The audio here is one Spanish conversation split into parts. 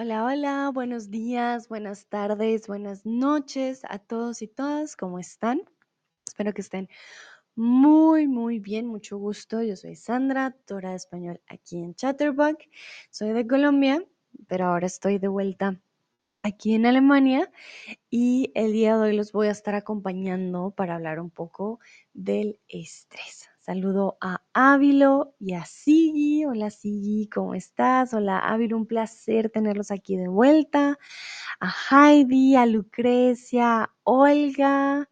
Hola, hola, buenos días, buenas tardes, buenas noches a todos y todas, ¿cómo están? Espero que estén muy, muy bien, mucho gusto. Yo soy Sandra, Tora de Español aquí en Chatterbox. Soy de Colombia, pero ahora estoy de vuelta aquí en Alemania y el día de hoy los voy a estar acompañando para hablar un poco del estrés. Saludo a Ávilo y a Sigi. Hola Sigi, ¿cómo estás? Hola Ávilo, un placer tenerlos aquí de vuelta. A Heidi, a Lucrecia, a Olga,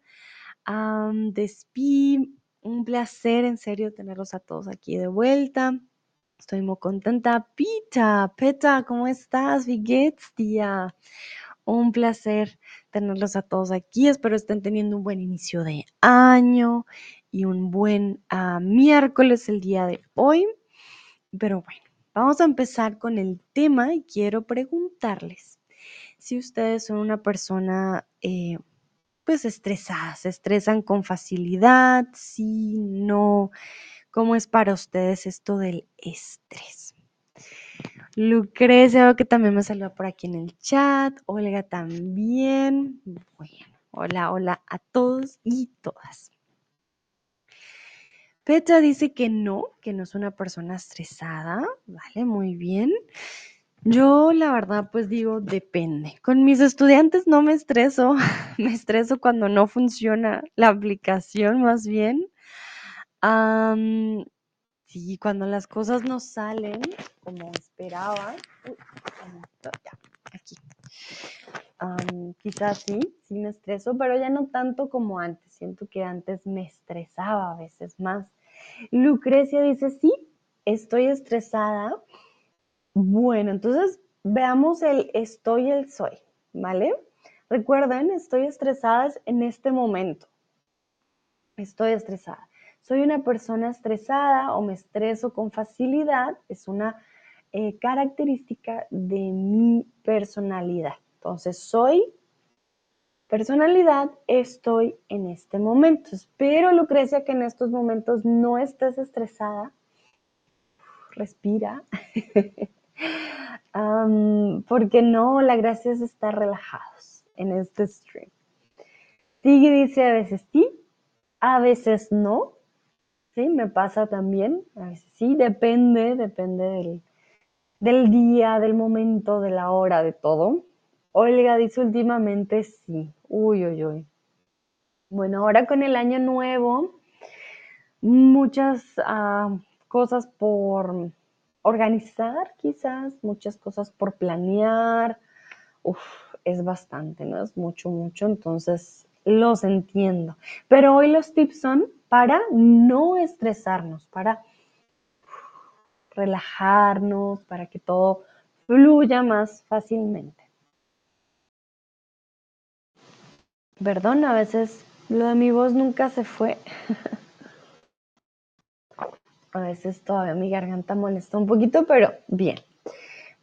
a Despi, un placer en serio tenerlos a todos aquí de vuelta. Estoy muy contenta. Pita, Peta, ¿cómo estás? Wie geht's dir? Un placer tenerlos a todos aquí. Espero estén teniendo un buen inicio de año y un buen ah, miércoles el día de hoy. Pero bueno, vamos a empezar con el tema y quiero preguntarles si ustedes son una persona eh, pues estresada, se estresan con facilidad, si no, ¿cómo es para ustedes esto del estrés? Lucrecia, que también me saluda por aquí en el chat. Olga también. Bueno, hola, hola a todos y todas. Petra dice que no, que no es una persona estresada. Vale, muy bien. Yo la verdad pues digo depende. Con mis estudiantes no me estreso, me estreso cuando no funciona la aplicación más bien. sí, cuando las cosas no salen como esperaba. aquí. Quizás sí, sí me estreso, pero ya no tanto como antes. Siento que antes me estresaba a veces más. Lucrecia dice, sí, estoy estresada. Bueno, entonces veamos el estoy el soy, ¿vale? Recuerden, estoy estresada en este momento. Estoy estresada. Soy una persona estresada o me estreso con facilidad. Es una eh, característica de mi personalidad. Entonces, soy personalidad, estoy en este momento. Espero, Lucrecia, que en estos momentos no estés estresada. Respira. porque no, la gracia es estar relajados en este stream. Sigue dice a veces sí, a veces no. Sí, me pasa también. A veces sí, depende, depende del, del día, del momento, de la hora, de todo. Olga dice últimamente sí. Uy, uy, uy. Bueno, ahora con el año nuevo, muchas ah, cosas por organizar, quizás, muchas cosas por planear. Uf, es bastante, ¿no? Es mucho, mucho. Entonces, los entiendo. Pero hoy los tips son para no estresarnos, para relajarnos, para que todo fluya más fácilmente. Perdón, a veces lo de mi voz nunca se fue. a veces todavía mi garganta molesta un poquito, pero bien.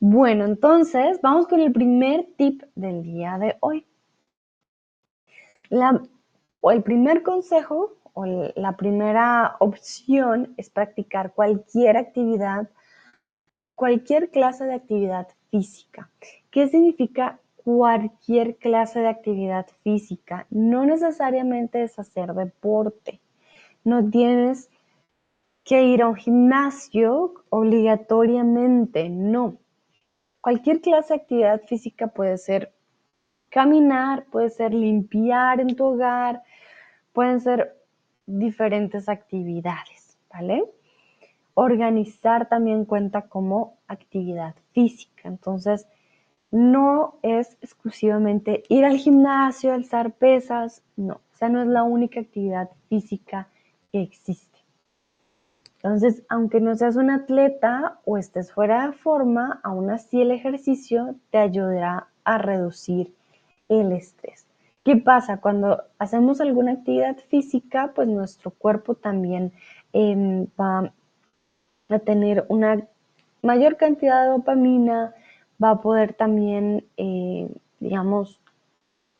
Bueno, entonces vamos con el primer tip del día de hoy. O el primer consejo o la primera opción es practicar cualquier actividad, cualquier clase de actividad física. ¿Qué significa cualquier clase de actividad física. No necesariamente es hacer deporte. No tienes que ir a un gimnasio obligatoriamente, no. Cualquier clase de actividad física puede ser caminar, puede ser limpiar en tu hogar, pueden ser diferentes actividades, ¿vale? Organizar también cuenta como actividad física. Entonces, no es exclusivamente ir al gimnasio, alzar pesas, no, o sea, no es la única actividad física que existe. Entonces, aunque no seas un atleta o estés fuera de forma, aún así el ejercicio te ayudará a reducir el estrés. ¿Qué pasa? Cuando hacemos alguna actividad física, pues nuestro cuerpo también em, va a tener una mayor cantidad de dopamina, va a poder también, eh, digamos,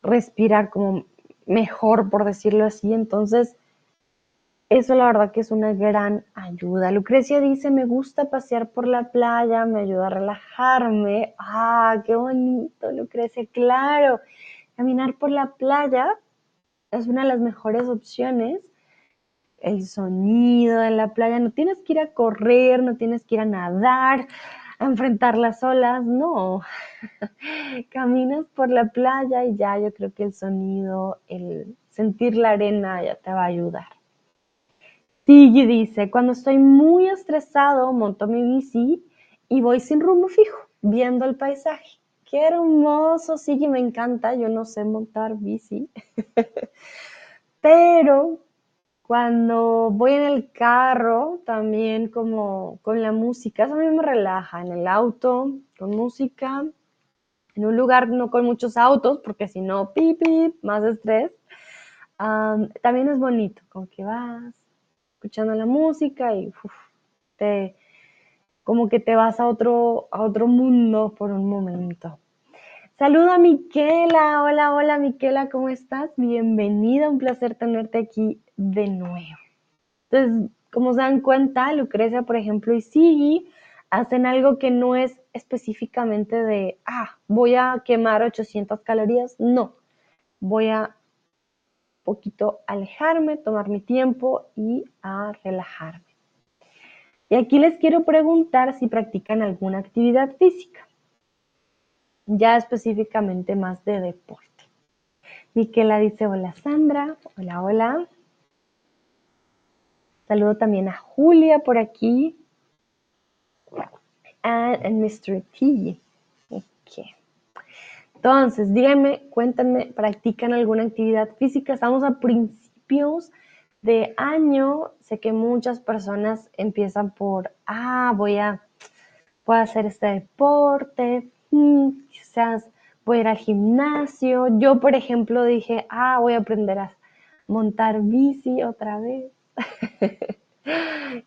respirar como mejor, por decirlo así. Entonces, Eso la verdad que es una gran ayuda. Lucrecia dice, me gusta pasear por la playa, me ayuda a relajarme. Ah, qué bonito, Lucrecia, claro. Caminar por la playa es una de las mejores opciones. El sonido de la playa, no tienes que ir a correr, no tienes que ir a nadar, a enfrentar las olas, no. Caminas por la playa y ya yo creo que el sonido, el sentir la arena ya te va a ayudar. Sigui dice, cuando estoy muy estresado, monto mi bici y voy sin rumbo fijo, viendo el paisaje. Qué hermoso, Sigui, me encanta. Yo no sé montar bici, pero cuando voy en el carro, también como con la música, eso a mí me relaja, en el auto, con música, en un lugar no con muchos autos, porque si no, pip, más estrés. también es bonito, como que vas escuchando la música y te, como que te vas a otro, a otro mundo por un momento. Saludo a Miquela. Hola, hola Miquela, ¿cómo estás? Bienvenida, un placer tenerte aquí de nuevo. Entonces, como se dan cuenta, Lucrecia, por ejemplo, y Sigui hacen algo que no es específicamente de, ah, voy a quemar 800 calorías. No, voy a poquito alejarme, tomar mi tiempo y a relajarme. Y aquí les quiero preguntar si practican alguna actividad física, ya específicamente más de deporte. Miquela dice, hola Sandra, hola, hola. Saludo también a Julia por aquí. And, Mr. T. Okay. Entonces, díganme, cuéntenme, ¿practican alguna actividad física? Estamos a principios de año. Sé que muchas personas empiezan por, ah, voy a, voy hacer este deporte, mm, quizás voy a ir al gimnasio. Yo, por ejemplo, dije, ah, voy a aprender a montar bici otra vez.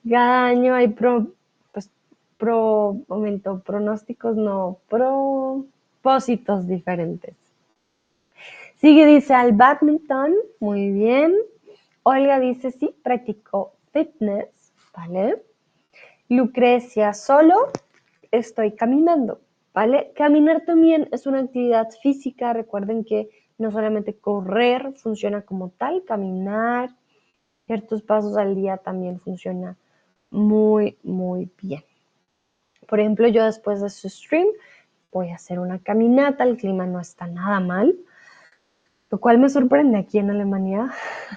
Cada año hay pro, pues, pro, momento, pronósticos, no, pro propósitos diferentes. Sigue, dice al badminton, muy bien. Olga dice, sí, practicó fitness, ¿vale? Lucrecia, solo estoy caminando, ¿vale? Caminar también es una actividad física, recuerden que no solamente correr funciona como tal, caminar ciertos pasos al día también funciona muy, muy bien. Por ejemplo, yo después de su stream voy a hacer una caminata, el clima no está nada mal, lo cual me sorprende aquí en Alemania.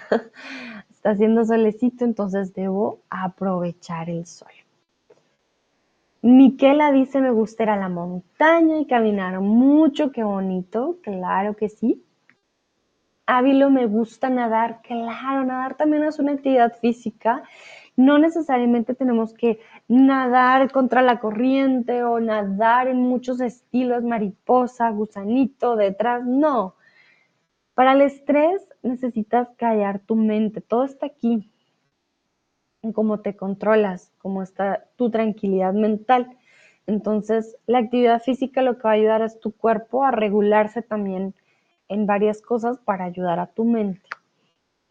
está haciendo solecito, entonces debo aprovechar el sol. Miquela dice, me gusta ir a la montaña y caminar mucho, qué bonito, claro que sí. Ávilo, me gusta nadar, claro, nadar también es una actividad física no necesariamente tenemos que nadar contra la corriente o nadar en muchos estilos, mariposa, gusanito, detrás, no. Para el estrés necesitas callar tu mente, todo está aquí, en cómo te controlas, cómo está tu tranquilidad mental. Entonces, la actividad física lo que va a ayudar es tu cuerpo a regularse también en varias cosas para ayudar a tu mente.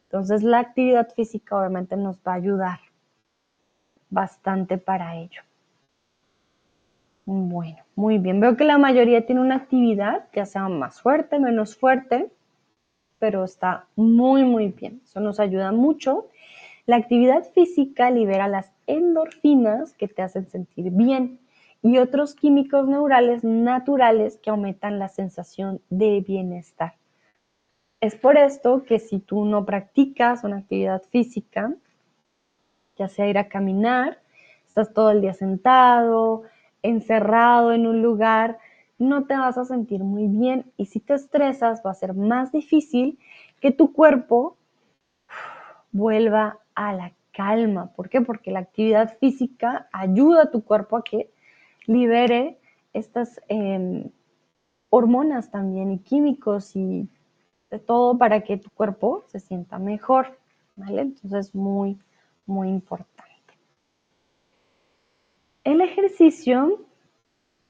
Entonces, la actividad física obviamente nos va a ayudar bastante para ello. Bueno, muy bien. Veo que la mayoría tiene una actividad, ya sea más fuerte, menos fuerte, pero está muy, muy bien. Eso nos ayuda mucho. La actividad física libera las endorfinas que te hacen sentir bien y otros químicos neurales naturales que aumentan la sensación de bienestar. Es por esto que si tú no practicas una actividad física, ya sea ir a caminar, estás todo el día sentado, encerrado en un lugar, no te vas a sentir muy bien y si te estresas va a ser más difícil que tu cuerpo vuelva a la calma. ¿Por qué? Porque la actividad física ayuda a tu cuerpo a que libere estas em, hormonas también y químicos y de todo para que tu cuerpo se sienta mejor. ¿Vale? Entonces, muy, muy importante. El ejercicio,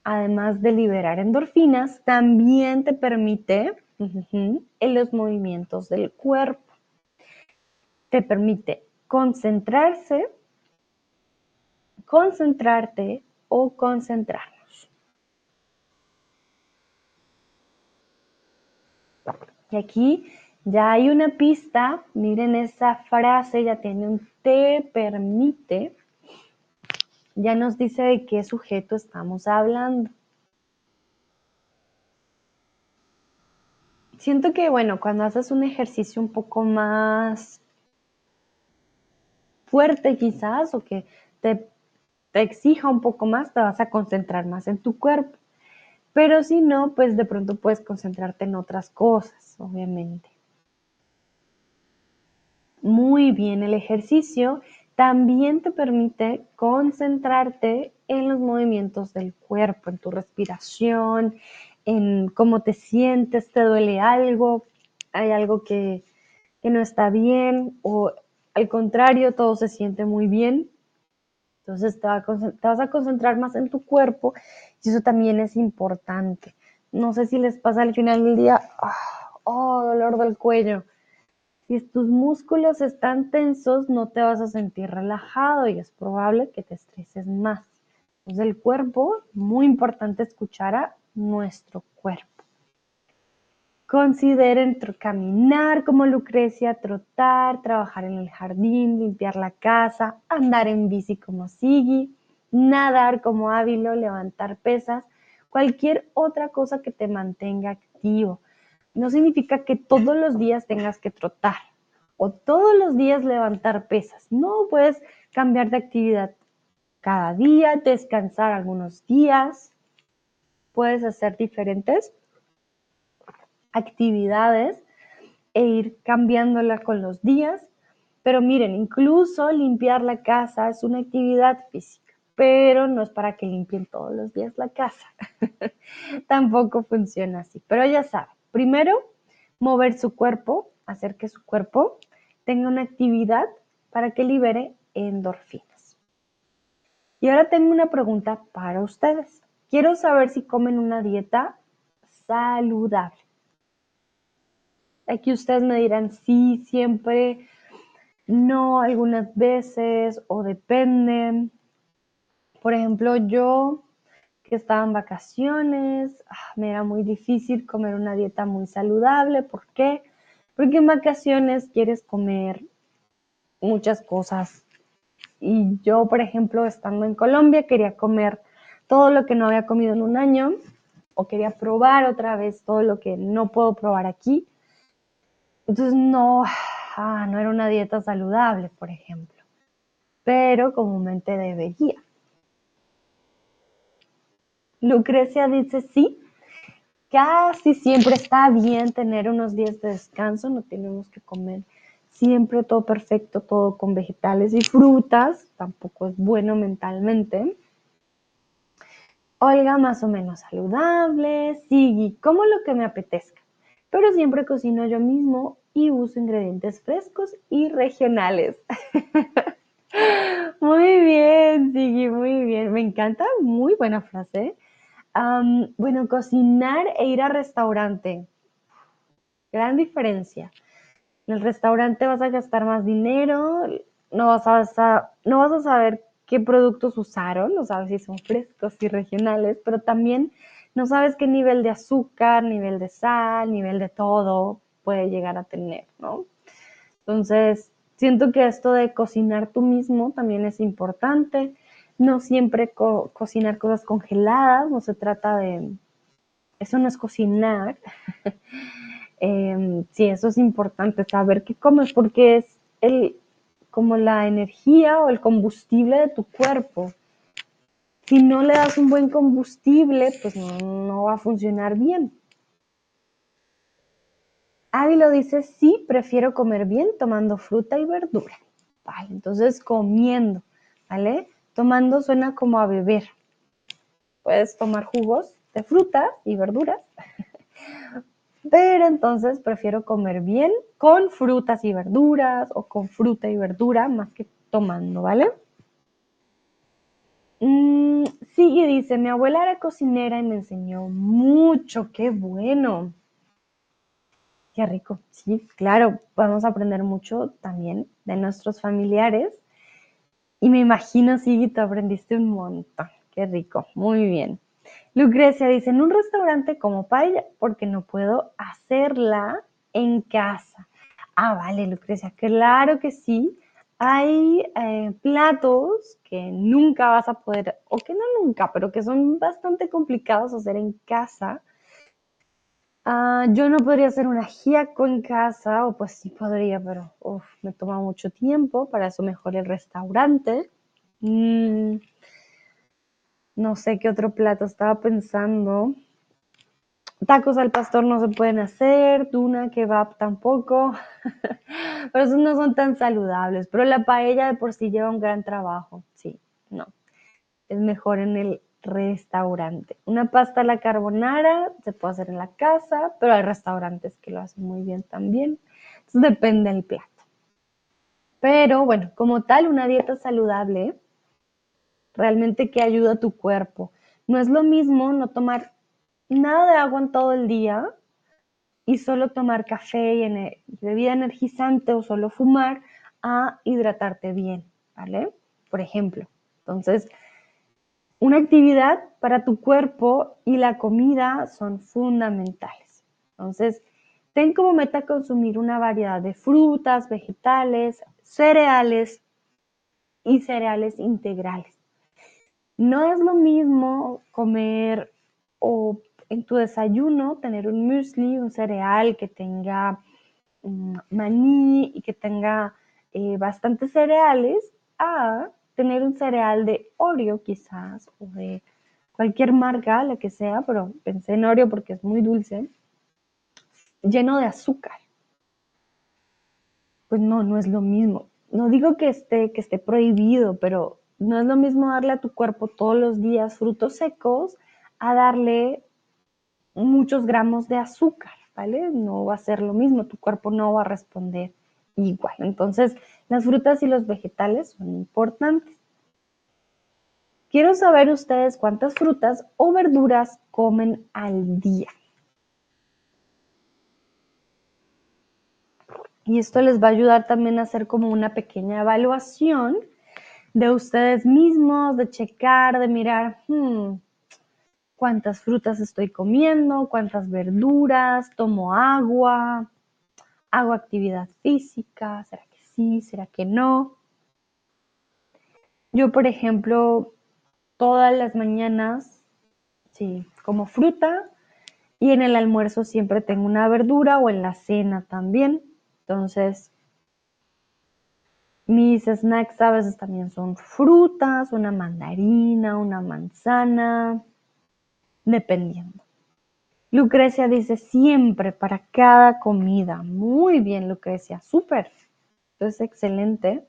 además de liberar endorfinas, también te permite en los movimientos del cuerpo. Te permite concentrarse, concentrarte o concentrarnos. Y aquí ya hay una pista, miren esa frase, ya tiene un te permite, ya nos dice de qué sujeto estamos hablando. Siento que, bueno, cuando haces un ejercicio un poco más fuerte quizás o que te, exija un poco más, te vas a concentrar más en tu cuerpo. Pero si no, pues de pronto puedes concentrarte en otras cosas, obviamente. Muy bien, el ejercicio también te permite concentrarte en los movimientos del cuerpo, en tu respiración, en cómo te sientes, te duele algo, hay algo que, no está bien o al contrario, todo se siente muy bien. Entonces te, vas a concentrar más en tu cuerpo y eso también es importante. No sé si les pasa al final del día, ah, oh, dolor del cuello. Si tus músculos están tensos, no te vas a sentir relajado y es probable que te estreses más. Entonces el cuerpo, muy importante escuchar a nuestro cuerpo. Consideren caminar como Lucrecia, trotar, trabajar en el jardín, limpiar la casa, andar en bici como Sigi, nadar como Ávilo, levantar pesas, cualquier otra cosa que te mantenga activo. No significa que todos los días tengas que trotar o todos los días levantar pesas. No puedes cambiar de actividad cada día, descansar algunos días, puedes hacer diferentes actividades e ir cambiándola con los días. Pero miren, incluso limpiar la casa es una actividad física, pero no es para que limpien todos los días la casa. Tampoco funciona así. Pero ya saben, primero, mover su cuerpo, hacer que su cuerpo tenga una actividad para que libere endorfinas. Y ahora tengo una pregunta para ustedes. Quiero saber si comen una dieta saludable. Aquí ustedes me dirán sí, siempre, no, algunas veces o depende. Por ejemplo, yo que estaba en vacaciones, ah, me era muy difícil comer una dieta muy saludable. ¿Por qué? Porque en vacaciones quieres comer muchas cosas. Y yo, por ejemplo, estando en Colombia, quería comer todo lo que no había comido en un año o quería probar otra vez todo lo que no puedo probar aquí. Entonces no, ah, no era una dieta saludable, por ejemplo, pero comúnmente debería. Lucrecia dice sí, casi siempre está bien tener unos días de descanso, no tenemos que comer siempre todo perfecto, todo con vegetales y frutas, tampoco es bueno mentalmente. Olga, más o menos saludable, Sigui, como lo que me apetezca. Pero siempre cocino yo mismo y uso ingredientes frescos y regionales. muy bien, Sigui, muy bien. Me encanta, muy buena frase. Bueno, cocinar e ir a restaurante. Gran diferencia. En el restaurante vas a gastar más dinero, no vas a, saber qué productos usaron, no sabes si son frescos y regionales, pero también no sabes qué nivel de azúcar, nivel de sal, nivel de todo puede llegar a tener, ¿no? Entonces, siento que esto de cocinar tú mismo también es importante. No siempre cocinar cosas congeladas, no se trata de... Eso no es cocinar. Em, sí, eso es importante, saber qué comes, porque es el, como la energía o el combustible de tu cuerpo. Si no le das un buen combustible, pues no, va a funcionar bien. Ávilo dice, sí, prefiero comer bien tomando fruta y verdura. Vale, entonces comiendo, ¿vale? Tomando suena como a beber. Puedes tomar jugos de fruta y verduras, pero entonces prefiero comer bien con frutas y verduras o con fruta y verdura más que tomando, ¿vale? Mm, sigue, dice, mi abuela era cocinera y me enseñó mucho, qué bueno. Qué rico. Sí, claro, podemos aprender mucho también de nuestros familiares. Y me imagino, sí, aprendiste un montón. Qué rico, muy bien. Lucrecia dice, en un restaurante como paella, porque no puedo hacerla en casa. Ah, vale, Lucrecia, claro que sí. Hay eh, platos que nunca vas a poder, o que no nunca, pero que son bastante complicados hacer en casa Ah, yo no podría hacer un ajíaco en casa, o pues sí podría, pero me toma mucho tiempo, para eso mejor el restaurante. Mm, no sé qué otro plato estaba pensando. Tacos al pastor no se pueden hacer, tuna, kebab tampoco, pero esos no son tan saludables. Pero la paella de por sí lleva un gran trabajo, sí, no. Es mejor en el restaurante. Una pasta a la carbonara se puede hacer en la casa, pero hay restaurantes que lo hacen muy bien también. Entonces depende del plato. Pero bueno, como tal, una dieta saludable realmente que ayuda a tu cuerpo. No es lo mismo no tomar nada de agua en todo el día y solo tomar café y bebida energizante o solo fumar a hidratarte bien, ¿vale? Por ejemplo. Entonces, una actividad para tu cuerpo y la comida son fundamentales. Entonces, ten como meta consumir una variedad de frutas, vegetales, cereales y cereales integrales. No es lo mismo comer o en tu desayuno tener un muesli, un cereal que tenga mm, maní y que tenga eh, bastantes cereales, a tener un cereal de Oreo quizás, o de cualquier marca, la que sea, pero pensé en Oreo porque es muy dulce, lleno de azúcar. Pues no, no es lo mismo. No digo que esté, que esté prohibido, pero no es lo mismo darle a tu cuerpo todos los días frutos secos a darle muchos gramos de azúcar, ¿vale? No va a ser lo mismo, tu cuerpo no va a responder igual. Entonces, las frutas y los vegetales son importantes. Quiero saber ustedes cuántas frutas o verduras comen al día. Y esto les va a ayudar también a hacer como una pequeña evaluación de ustedes mismos, de checar, de mirar, hmm, cuántas frutas estoy comiendo, cuántas verduras, tomo agua, hago actividad física, ¿será sí? ¿Será que no? Yo, por ejemplo, todas las mañanas, sí, como fruta y en el almuerzo siempre tengo una verdura o en la cena también. Entonces, mis snacks a veces también son frutas, una mandarina, una manzana, dependiendo. Lucrecia dice siempre para cada comida. Muy bien, Lucrecia, súper. Esto es excelente.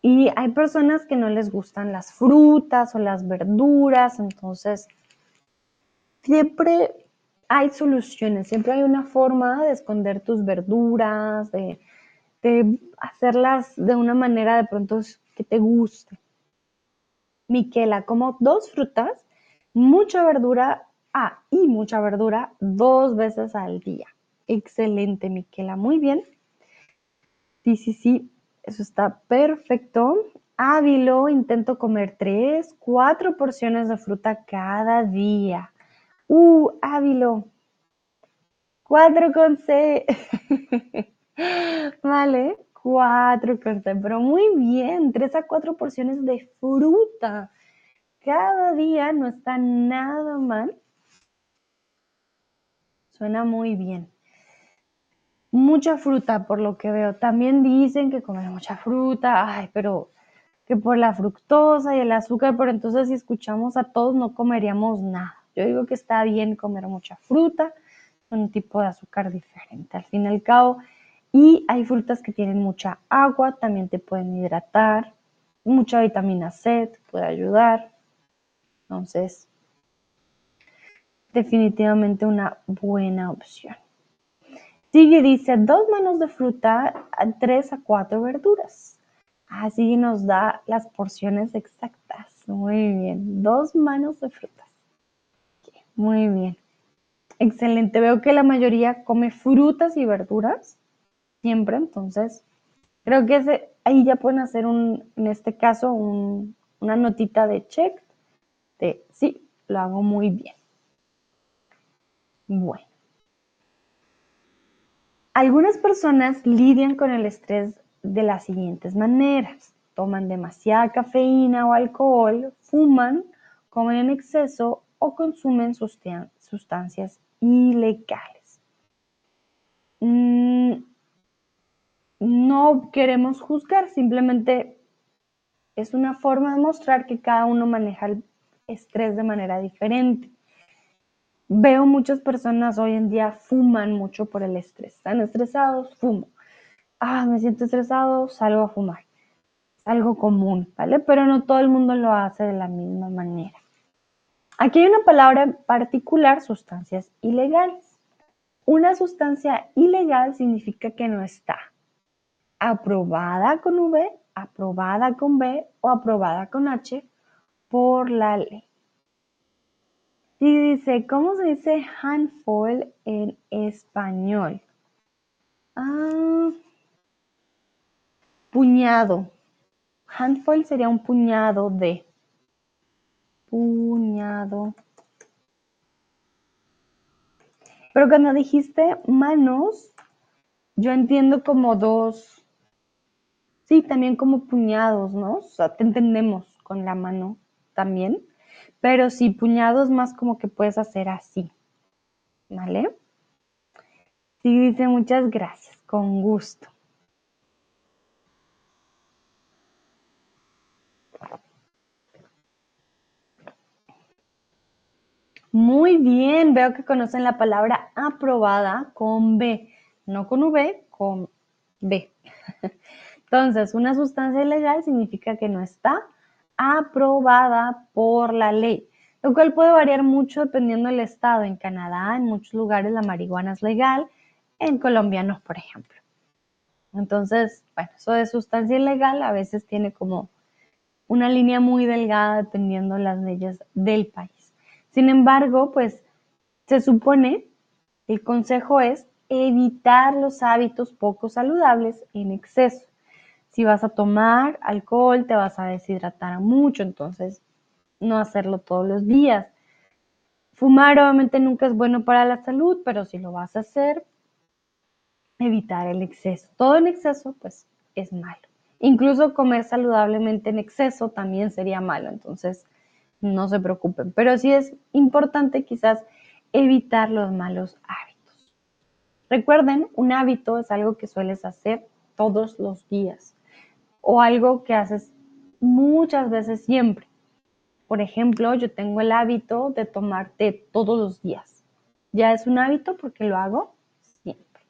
Y hay personas que no les gustan las frutas o las verduras, entonces siempre hay soluciones, siempre hay una forma de esconder tus verduras, de, de hacerlas de una manera de pronto que te guste. Miquela, como dos frutas, mucha verdura Ah, y mucha verdura dos veces al día. Excelente, Miquela. Muy bien. Sí, sí, sí. Eso está perfecto. Ávilo, intento comer tres, cuatro porciones de fruta cada día. Uh, Ávilo. Cuatro con C. vale, cuatro con C. Pero muy bien, tres a cuatro porciones de fruta. Cada día no está nada mal Suena muy bien. Mucha fruta, por lo que veo. También dicen que comer mucha fruta, ay, pero que por la fructosa y el azúcar, pero entonces si escuchamos a todos no comeríamos nada. Yo digo que está bien comer mucha fruta, un tipo de azúcar diferente al fin y al cabo. Y hay frutas que tienen mucha agua, también te pueden hidratar, mucha vitamina C te puede ayudar. Entonces, definitivamente una buena opción. Sigue, dice, dos manos de fruta, tres a cuatro verduras. Así nos da las porciones exactas. Muy bien, dos manos de frutas. Muy bien. Excelente. Veo que la mayoría come frutas y verduras siempre, entonces creo que ahí ya pueden hacer en este caso, una notita de check de sí, lo hago muy bien. Bueno. Algunas personas lidian con el estrés de las siguientes maneras. Toman demasiada cafeína o alcohol, fuman, comen en exceso o consumen sustancias ilegales. Mm, no queremos juzgar, simplemente es una forma de mostrar que cada uno maneja el estrés de manera diferente. Veo muchas personas hoy en día fuman mucho por el estrés. Están estresados, fumo. Ah, me siento estresado, salgo a fumar. Es algo común, ¿vale? Pero no todo el mundo lo hace de la misma manera. Aquí hay una palabra particular, sustancias ilegales. Una sustancia ilegal significa que no está aprobada con V, aprobada con B o aprobada con H por la ley. Y dice, ¿cómo se dice handful en español? Ah, puñado. Handful sería un puñado de. Puñado. Pero cuando dijiste manos, yo entiendo como dos. Sí, también como puñados, ¿no? O sea, te entendemos con la mano también. Pero sí, puñados más como que puedes hacer así. ¿Vale? Sí, dice muchas gracias, con gusto. Muy bien, veo que conocen la palabra aprobada con B, no con V, con B. Entonces, una sustancia ilegal significa que no está aprobada por la ley, lo cual puede variar mucho dependiendo del estado. En Canadá, en muchos lugares la marihuana es legal, en Colombia no, por ejemplo. Entonces, bueno, eso de sustancia ilegal a veces tiene como una línea muy delgada dependiendo de las leyes del país. Sin embargo, pues se supone, el consejo es evitar los hábitos poco saludables en exceso. Si vas a tomar alcohol, te vas a deshidratar mucho, entonces no hacerlo todos los días. Fumar obviamente nunca es bueno para la salud, pero si lo vas a hacer, evitar el exceso. Todo en exceso, pues, es malo. Incluso comer saludablemente en exceso también sería malo, entonces no se preocupen. Pero sí es importante quizás evitar los malos hábitos. Recuerden, un hábito es algo que sueles hacer todos los días o algo que haces muchas veces siempre. Por ejemplo, yo tengo el hábito de tomar té todos los días. Ya es un hábito porque lo hago siempre.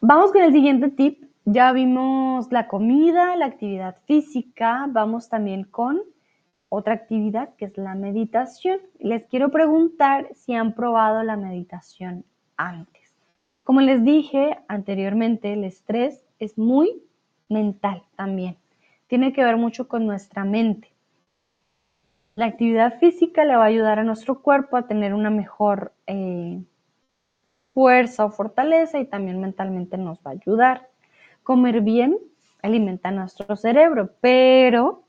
Vamos con el siguiente tip. Ya vimos la comida, la actividad física. Vamos también con otra actividad que es la meditación. Les quiero preguntar si han probado la meditación antes. Como les dije anteriormente, el estrés es muy mental también. Tiene que ver mucho con nuestra mente. La actividad física le va a ayudar a nuestro cuerpo a tener una mejor eh, fuerza o fortaleza y también mentalmente nos va a ayudar. Comer bien alimenta nuestro cerebro, pero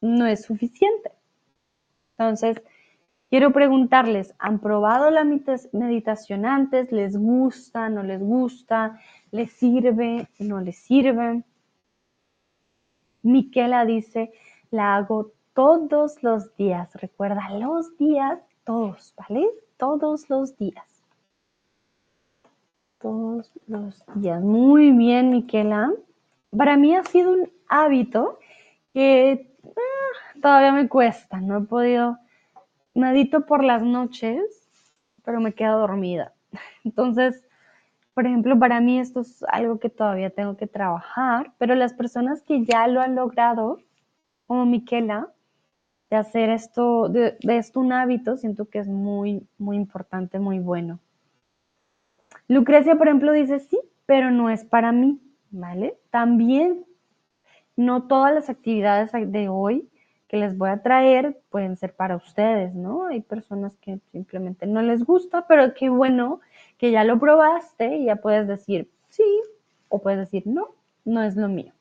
no es suficiente. Entonces, Quiero preguntarles, ¿han probado la meditación antes? ¿Les gusta? ¿No les gusta? ¿Les sirve? ¿No les sirve? Miquela dice, la hago todos los días. Recuerda, los días, todos, ¿vale? Todos los días. Todos los días. Muy bien, Miquela. Para mí ha sido un hábito que ah, todavía me cuesta. No he podido medito por las noches, pero me quedo dormida. Entonces, por ejemplo, para mí esto es algo que todavía tengo que trabajar, pero las personas que ya lo han logrado, como Miquela, de hacer esto, de, esto un hábito, siento que es muy, muy importante, muy bueno. Lucrecia, por ejemplo, dice sí, pero no es para mí, ¿vale? También no todas las actividades de hoy que les voy a traer pueden ser para ustedes, ¿no? Hay personas que simplemente no les gusta, pero qué bueno que ya lo probaste y ya puedes decir sí o puedes decir no, no es lo mío.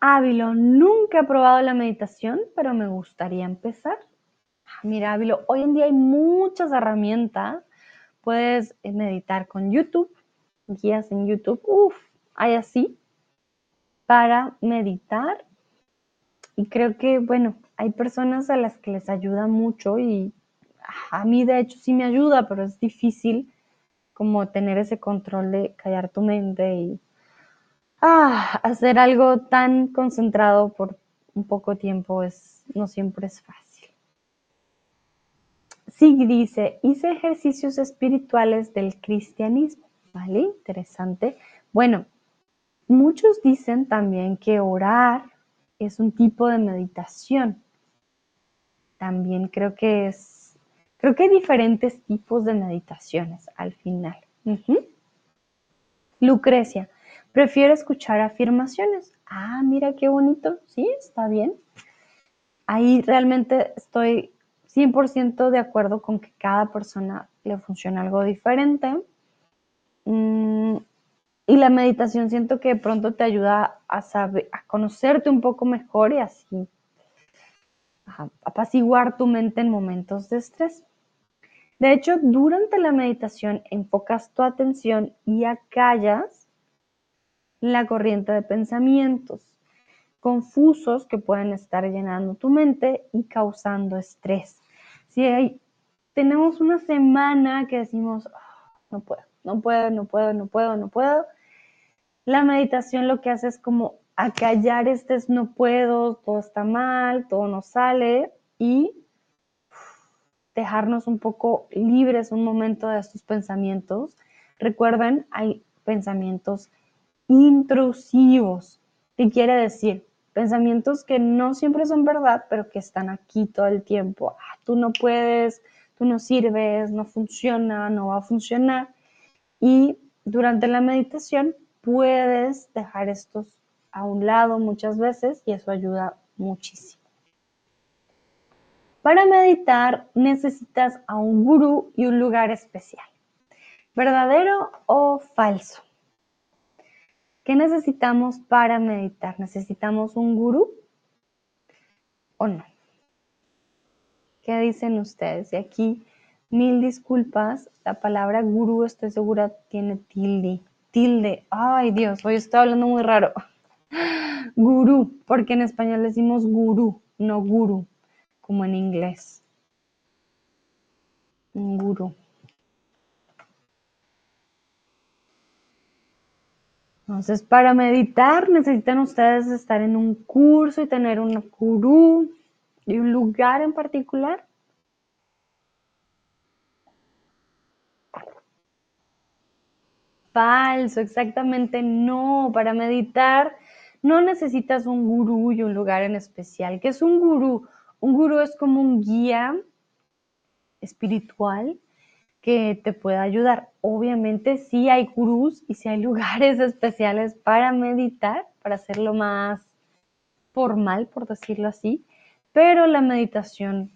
Ávilo, nunca he probado la meditación, pero me gustaría empezar. Ah, mira, Ávilo, hoy en día hay muchas herramientas. Puedes eh, meditar con YouTube, guías en YouTube, uff, hay así para meditar. Y creo que, bueno, hay personas a las que les ayuda mucho y a mí de hecho sí me ayuda, pero es difícil como tener ese control de callar tu mente y ah, hacer algo tan concentrado por un poco tiempo es, no siempre es fácil. Sí, dice, hice ejercicios espirituales del cristianismo, ¿vale? Interesante. Bueno, muchos dicen también que orar es un tipo de meditación. También creo que es, creo que hay diferentes tipos de meditaciones al final. Lucrecia, Prefiero escuchar afirmaciones. Ah, mira qué bonito. Sí, está bien. Ahí realmente estoy 100% de acuerdo con que cada persona le funciona algo diferente. Mm, y la meditación siento que de pronto te ayuda a, saber, a conocerte un poco mejor y así apaciguar tu mente en momentos de estrés. De hecho, durante la meditación enfocas tu atención y acallas la corriente de pensamientos confusos que pueden estar llenando tu mente y causando estrés. Si hay, tenemos una semana que decimos, ah, no puedo, no puedo, no puedo, no puedo, no puedo, la meditación lo que hace es como acallar este no puedo, todo está mal, todo no sale y dejarnos un poco libres un momento de estos pensamientos. Recuerden, hay pensamientos intrusivos. ¿Qué quiere decir? Pensamientos que no siempre son verdad, pero que están aquí todo el tiempo. Ah, tú no puedes, tú no sirves, no funciona, no va a funcionar. Y durante la meditación puedes dejar estos a un lado muchas veces y eso ayuda muchísimo. Para meditar necesitas a un gurú y un lugar especial. ¿Verdadero o falso? ¿Qué necesitamos para meditar? ¿Necesitamos un gurú o no? ¿Qué dicen ustedes? Y aquí, mil disculpas, la palabra gurú estoy segura tiene tilde. Tilde. Ay Dios, hoy estoy hablando muy raro. Gurú, porque en español decimos gurú, no gurú, como en inglés. Gurú. Entonces, para meditar necesitan ustedes estar en un curso y tener un gurú y un lugar en particular. Falso, exactamente no. Para meditar no necesitas un gurú y un lugar en especial. ¿Qué es un gurú? Un gurú es como un guía espiritual que te pueda ayudar. Obviamente sí hay gurús y sí hay lugares especiales para meditar, para hacerlo más formal, por decirlo así, pero la meditación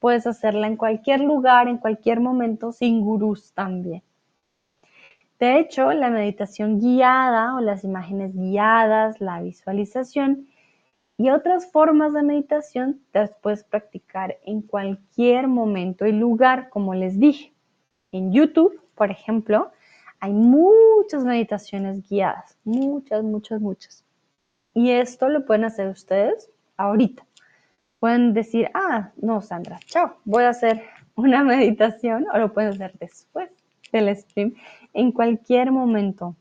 puedes hacerla en cualquier lugar, en cualquier momento, sin gurús también. De hecho, la meditación guiada o las imágenes guiadas, la visualización y otras formas de meditación las puedes practicar en cualquier momento y lugar, como les dije. En YouTube, por ejemplo, hay muchas meditaciones guiadas, muchas, muchas, muchas. Y esto lo pueden hacer ustedes ahorita. Pueden decir, ah, no, Sandra, chao, voy a hacer una meditación o lo pueden hacer después del stream, en cualquier momento.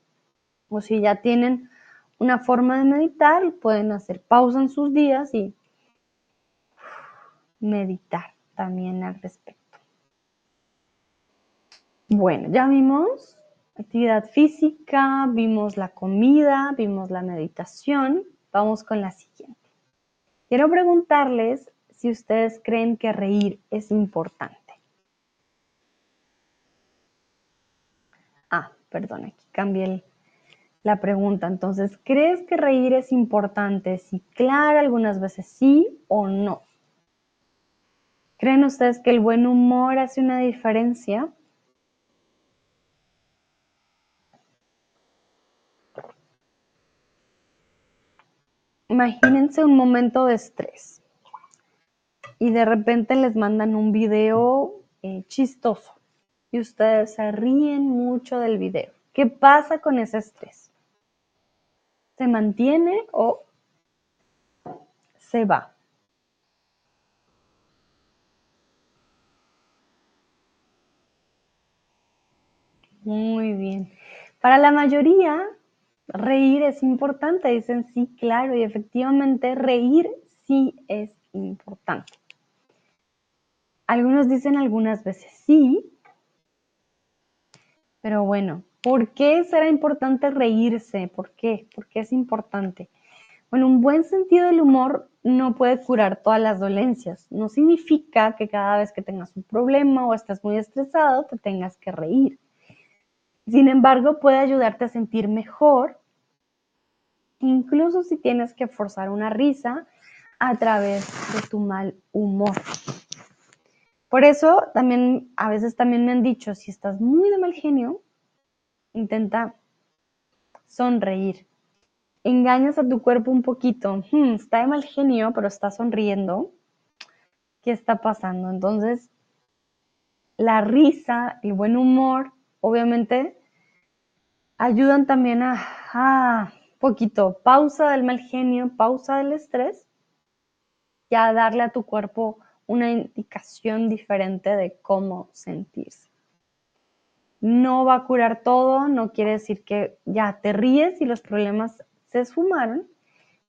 O si ya tienen una forma de meditar, pueden hacer pausa en sus días y meditar también al respecto. Bueno, ya vimos actividad física, vimos la comida, vimos la meditación. Vamos con la siguiente. Quiero preguntarles si ustedes creen que reír es importante. Ah, perdón, aquí cambié la pregunta. Entonces, ¿crees que reír es importante? Sí, claro, algunas veces sí o no. ¿Creen ustedes que el buen humor hace una diferencia? Imagínense un momento de estrés y de repente les mandan un video eh, chistoso y ustedes se ríen mucho del video. ¿Qué pasa con ese estrés? ¿Se mantiene o se va? Muy bien. Para la mayoría, reír es importante. Dicen sí, claro, y efectivamente reír sí es importante. Algunos dicen algunas veces sí, pero bueno, ¿por qué será importante reírse? ¿Por qué? ¿Por qué es importante? Bueno, un buen sentido del humor no puede curar todas las dolencias. No significa que cada vez que tengas un problema o estás muy estresado te tengas que reír. Sin embargo, puede ayudarte a sentir mejor, incluso si tienes que forzar una risa a través de tu mal humor. Por eso también a veces también me han dicho, si estás muy de mal genio, intenta sonreír. Engañas a tu cuerpo un poquito. Hmm, está de mal genio, pero está sonriendo. ¿Qué está pasando? Entonces, la risa, el buen humor, obviamente, ayudan también a, a poquito pausa del mal genio, pausa del estrés, y a darle a tu cuerpo una indicación diferente de cómo sentirse. No va a curar todo, no quiere decir que ya te ríes y los problemas se esfumaron,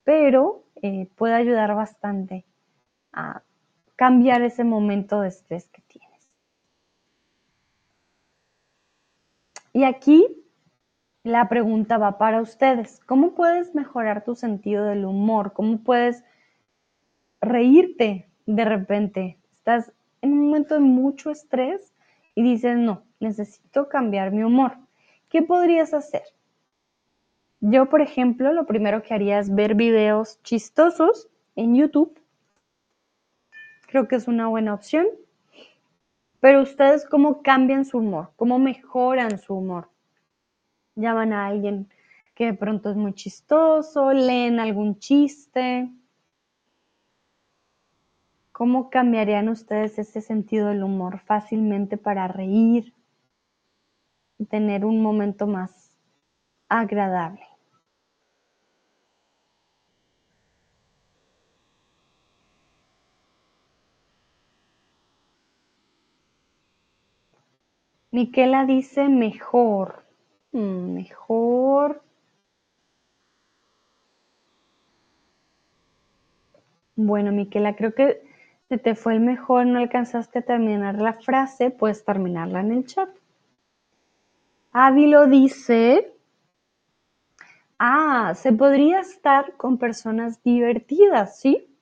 pero eh, puede ayudar bastante a cambiar ese momento de estrés que tienes. Y aquí la pregunta va para ustedes. ¿Cómo puedes mejorar tu sentido del humor? ¿Cómo puedes reírte de repente estás en un momento de mucho estrés y dices, no, necesito cambiar mi humor. ¿Qué podrías hacer? Yo, por ejemplo, lo primero que haría es ver videos chistosos en YouTube. Creo que es una buena opción. Pero ustedes, ¿cómo cambian su humor? ¿Cómo mejoran su humor? Llaman a alguien que de pronto es muy chistoso, leen algún chiste, ¿Cómo cambiarían ustedes ese sentido del humor fácilmente para reír y tener un momento más agradable? Miquela dice mejor. Mm, mejor. Bueno, Miquela, creo que si te fue el mejor, no alcanzaste a terminar la frase, puedes terminarla en el chat. Ávilo dice, ah, se podría estar con personas divertidas, ¿sí?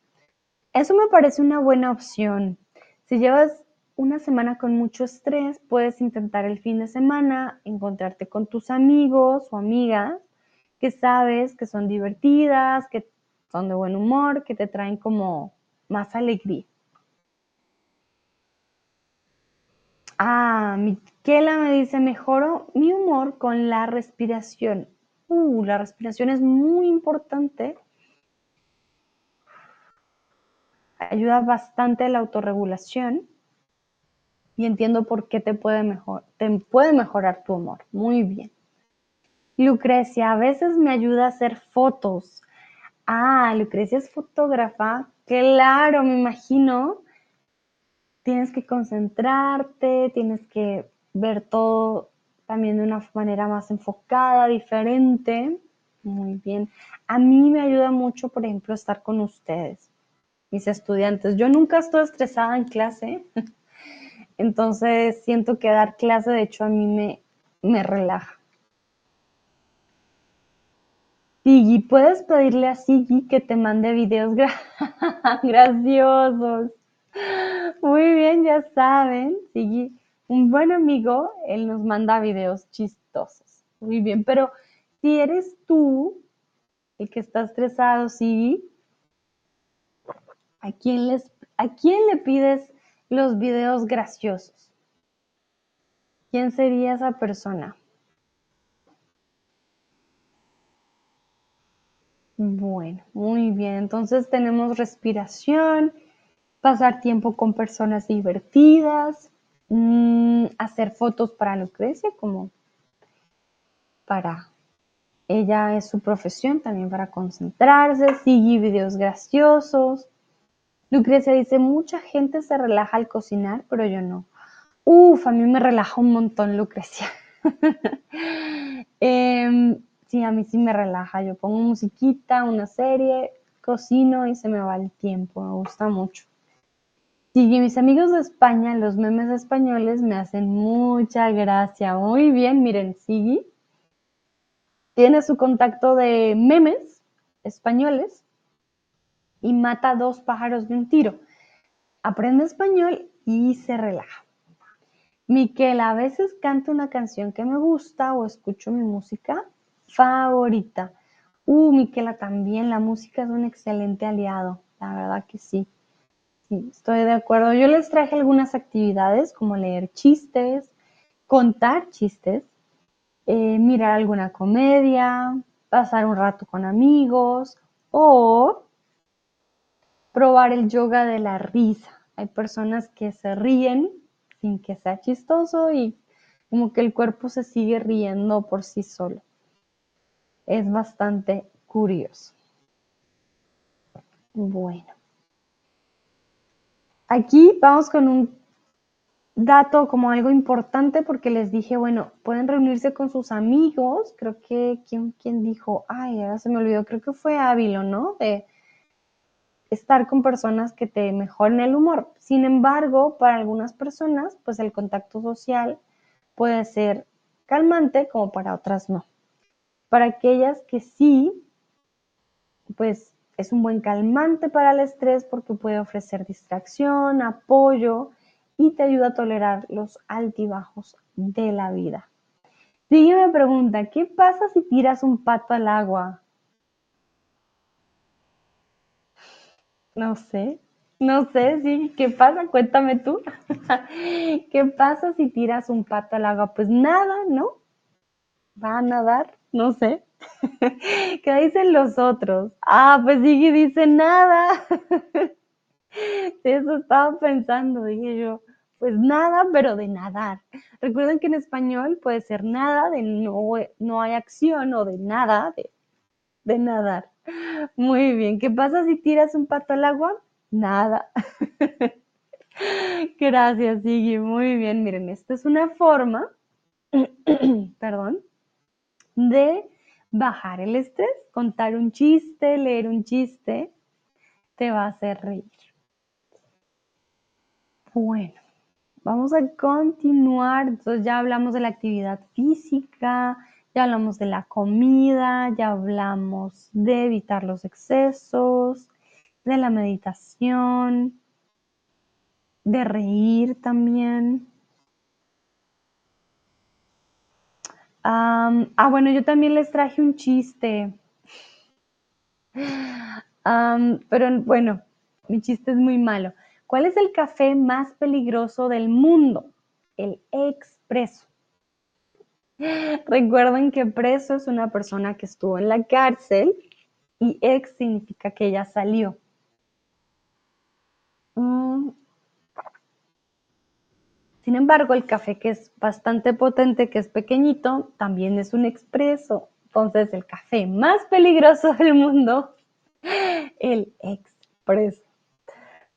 Eso me parece una buena opción. Si llevas una semana con mucho estrés, puedes intentar el fin de semana encontrarte con tus amigos o amigas que sabes que son divertidas, que son de buen humor, que te traen como más alegría. Ah, Miquela me dice, mejoro mi humor con la respiración. Uh, la respiración es muy importante. Ayuda bastante a la autorregulación. Y entiendo por qué te puede, mejor, te puede mejorar tu humor. Muy bien. Lucrecia, a veces me ayuda a hacer fotos. Ah, Lucrecia es fotógrafa. Claro, me imagino tienes que concentrarte, tienes que ver todo también de una manera más enfocada, diferente. Muy bien. A mí me ayuda mucho, por ejemplo, estar con ustedes, mis estudiantes. Yo nunca estoy estresada en clase, entonces siento que dar clase, de hecho, a mí me, me relaja. Sigi, ¿puedes pedirle a Sigi que te mande videos graciosos? Muy bien, ya saben, un buen amigo, él nos manda videos chistosos. Muy bien, pero si eres tú el que está estresado, sí, ¿a quién, ¿a quién le pides los videos graciosos? ¿Quién sería esa persona? Bueno, muy bien. Entonces tenemos respiración, pasar tiempo con personas divertidas, mm, hacer fotos para Lucrecia, como para ella es su profesión, también para concentrarse, sigue videos graciosos. Lucrecia dice, mucha gente se relaja al cocinar, pero yo no. Uf, a mí me relaja un montón, Lucrecia. eh, Sí, a mí sí me relaja. Yo pongo musiquita, una serie, cocino y se me va el tiempo. Me gusta mucho. Sí, mis amigos de España, los memes españoles me hacen mucha gracia. Muy bien, miren, Sigui tiene su contacto de memes españoles y mata dos pájaros de un tiro. Aprende español y se relaja. Miquel, a veces canto una canción que me gusta o escucho mi música favorita. Uh, Miquela también, la música es un excelente aliado, la verdad que sí. Sí, estoy de acuerdo. Yo les traje algunas actividades como leer chistes, contar chistes, eh, mirar alguna comedia, pasar un rato con amigos o probar el yoga de la risa. Hay personas que se ríen sin que sea chistoso y como que el cuerpo se sigue riendo por sí solo es bastante curioso. Bueno. Aquí vamos con un dato como algo importante porque les dije, bueno, pueden reunirse con sus amigos. Creo que, ¿quién, quién dijo? Ay, ahora se me olvidó, creo que fue Ávilo, ¿no? De estar con personas que te mejoren el humor. Sin embargo, para algunas personas, pues el contacto social puede ser calmante como para otras no. Para aquellas que sí, pues es un buen calmante para el estrés porque puede ofrecer distracción, apoyo y te ayuda a tolerar los altibajos de la vida. Sigue me pregunta, ¿qué pasa si tiras un pato al agua? No sé, no sé, sí, ¿qué pasa? Cuéntame tú. ¿Qué pasa si tiras un pato al agua? Pues nada, ¿no? Va a nadar no sé. ¿Qué dicen los otros? Ah, pues sí dice nada. Eso estaba pensando, dije yo. Pues nada, pero de nadar. Recuerden que en español puede ser nada de no, no hay acción o de nada de, de nadar. Muy bien. ¿Qué pasa si tiras un pato al agua? Nada. Gracias, Sigui. Muy bien. Miren, esta es una forma, perdón, de bajar el estrés. Contar un chiste, leer un chiste, te va a hacer reír. Bueno, vamos a continuar. Entonces ya hablamos de la actividad física, ya hablamos de la comida, ya hablamos de evitar los excesos, de la meditación, de reír también. Ah, bueno, yo también les traje un chiste. pero bueno, mi chiste es muy malo. ¿Cuál es el café más peligroso del mundo? El expreso. Recuerden que preso es una persona que estuvo en la cárcel y ex significa que ya salió. Mm, sin embargo, el café que es bastante potente, que es pequeñito, también es un expreso. Entonces, el café más peligroso del mundo, el expreso.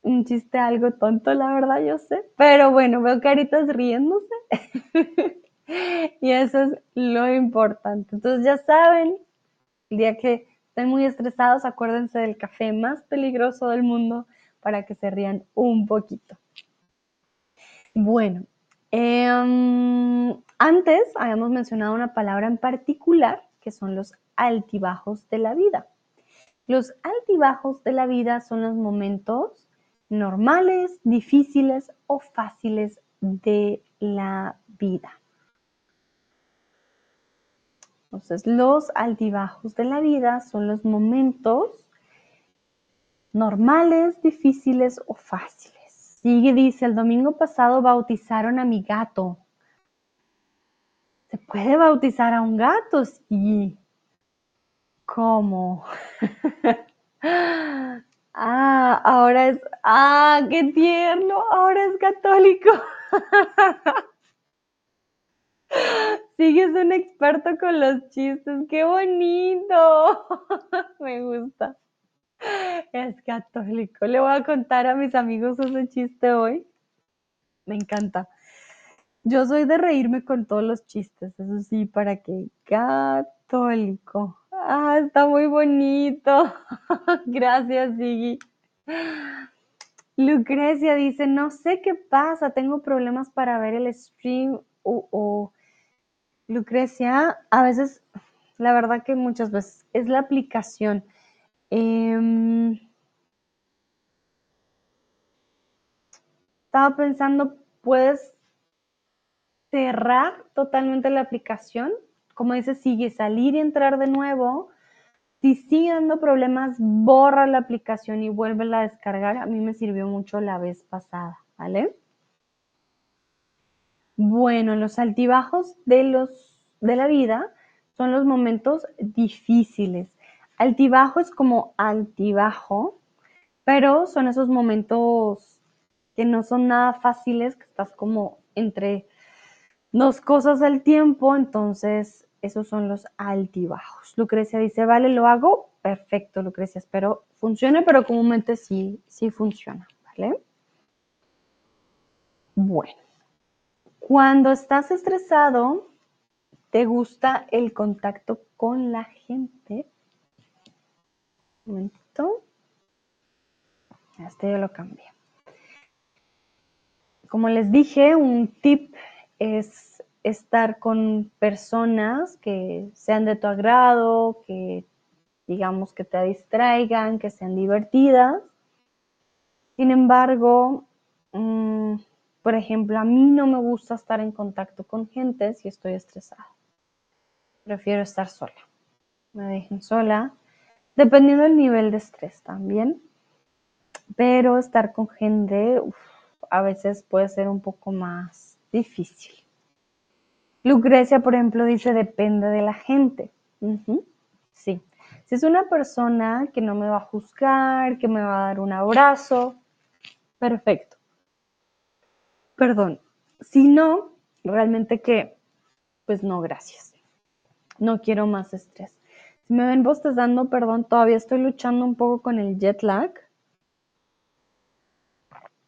Un chiste algo tonto, la verdad, yo sé. Pero bueno, veo caritas riéndose. y eso es lo importante. Entonces, ya saben, el día que estén muy estresados, acuérdense del café más peligroso del mundo para que se rían un poquito. Bueno, em, antes habíamos mencionado una palabra en particular que son los altibajos de la vida. Los altibajos de la vida son los momentos normales, difíciles o fáciles de la vida. Entonces, los altibajos de la vida son los momentos normales, difíciles o fáciles. Sigue, dice, el domingo pasado bautizaron a mi gato. ¿Se puede bautizar a un gato? Sí. ¿Cómo? ah, ahora es, ah, qué tierno, ahora es católico. Sigues un experto con los chistes, qué bonito. Me gusta. Es católico. Le voy a contar a mis amigos ese chiste hoy. Me encanta. Yo soy de reírme con todos los chistes, eso sí, para que católico. Ah, está muy bonito. Gracias, Siggy. Lucrecia dice, no sé qué pasa, tengo problemas para ver el stream o, Lucrecia, a veces, la verdad que muchas veces es la aplicación. Em, estaba pensando, puedes cerrar totalmente la aplicación, como dice, sigue salir y entrar de nuevo. Si sigue dando problemas, borra la aplicación y vuelve a descargar. A mí me sirvió mucho la vez pasada, ¿vale? Bueno, los altibajos de, los, de la vida son los momentos difíciles. Altibajo es como altibajo, pero son esos momentos que no son nada fáciles, que estás como entre dos cosas al tiempo, entonces esos son los altibajos. Lucrecia dice, vale, lo hago. Perfecto, Lucrecia, espero funcione, pero comúnmente sí, sí funciona, ¿vale? Bueno, cuando estás estresado, ¿te gusta el contacto con la gente? Un momentito. Este yo lo cambié. Como les dije, un tip es estar con personas que sean de tu agrado, que digamos que te distraigan, que sean divertidas. Sin embargo, mm, por ejemplo, a mí no me gusta estar en contacto con gente si estoy estresada. Prefiero estar sola. Me dejen sola, dependiendo del nivel de estrés también. Pero estar con gente a veces puede ser un poco más difícil. Lucrecia, por ejemplo, dice depende de la gente. Sí. Si es una persona que no me va a juzgar, que me va a dar un abrazo, perfecto. Perdón. Si no, realmente que, pues no, gracias. No quiero más estrés. Me ven bostezando, perdón, todavía estoy luchando un poco con el jet lag.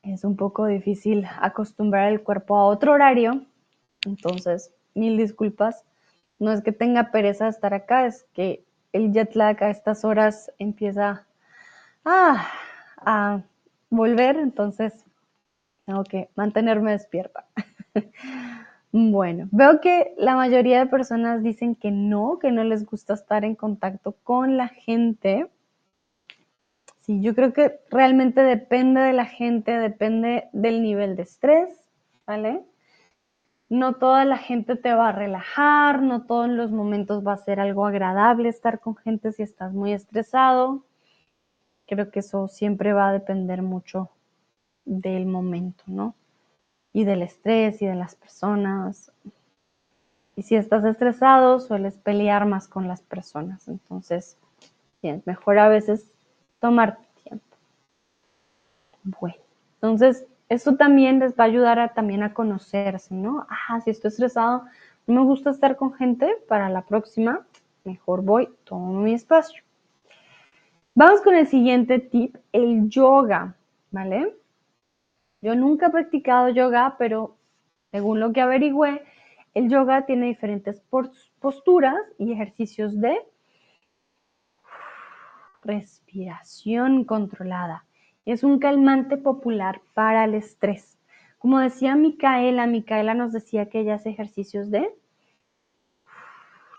Es un poco difícil acostumbrar el cuerpo a otro horario. Entonces, mil disculpas. No es que tenga pereza de estar acá, es que el jet lag a estas horas empieza a, volver, entonces tengo que mantenerme despierta. bueno, veo que la mayoría de personas dicen que no, que no les gusta estar en contacto con la gente. Sí, yo creo que realmente depende de la gente, depende del nivel de estrés, ¿vale? No toda la gente te va a relajar, no todos los momentos va a ser algo agradable estar con gente si estás muy estresado. Creo que eso siempre va a depender mucho del momento, ¿no? Y del estrés y de las personas. Y si estás estresado, sueles pelear más con las personas. Entonces, es mejor a veces tomar tiempo. Bueno, entonces esto también les va a ayudar a, también a conocerse, ¿no? Ah, si estoy estresado, no me gusta estar con gente, para la próxima, mejor voy, tomo mi espacio. Vamos con el siguiente tip, el yoga, ¿vale? Yo nunca he practicado yoga, pero según lo que averigüé, el yoga tiene diferentes posturas y ejercicios de respiración controlada. Es un calmante popular para el estrés. Como decía Micaela, Micaela nos decía que ella hace ejercicios de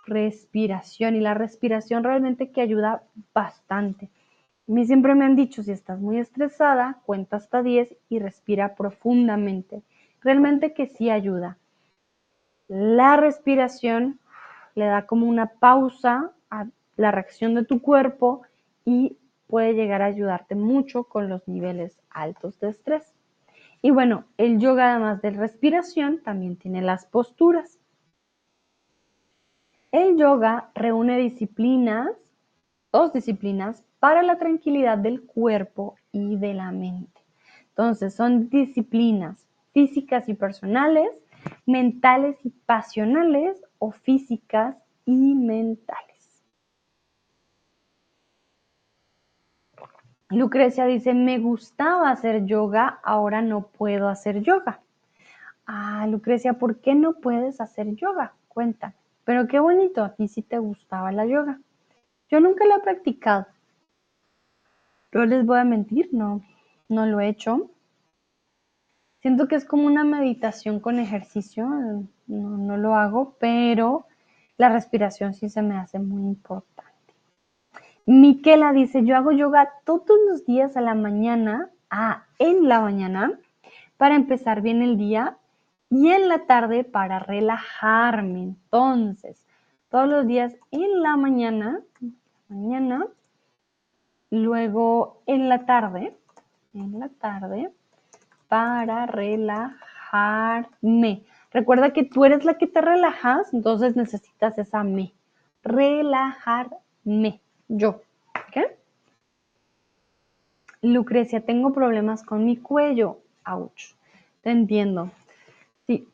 respiración y la respiración realmente que ayuda bastante. A mí siempre me han dicho, si estás muy estresada, cuenta hasta 10 y respira profundamente. Realmente que sí ayuda. La respiración le da como una pausa a la reacción de tu cuerpo y puede llegar a ayudarte mucho con los niveles altos de estrés. Y bueno, el yoga además de respiración también tiene las posturas. El yoga reúne disciplinas, dos disciplinas, para la tranquilidad del cuerpo y de la mente. Entonces, son disciplinas físicas y personales, mentales y pasionales o físicas y mentales. Lucrecia dice, me gustaba hacer yoga, ahora no puedo hacer yoga. Ah, Lucrecia, ¿por qué no puedes hacer yoga? Cuéntame. Pero qué bonito, a ti sí te gustaba la yoga. Yo nunca lo he practicado. No les voy a mentir, no, no lo he hecho. Siento que es como una meditación con ejercicio, no, no lo hago, pero la respiración sí se me hace muy importante. Miquela dice, yo hago yoga todos los días a la mañana, ah, en la mañana, para empezar bien el día y en la tarde para relajarme. Entonces, todos los días en la mañana, mañana, luego en la tarde, en la tarde, para relajarme. Recuerda que tú eres la que te relajas, entonces necesitas esa me. Relajarme yo. ¿ok? Lucrecia, tengo problemas con mi cuello. Ouch. Te entiendo. Sí.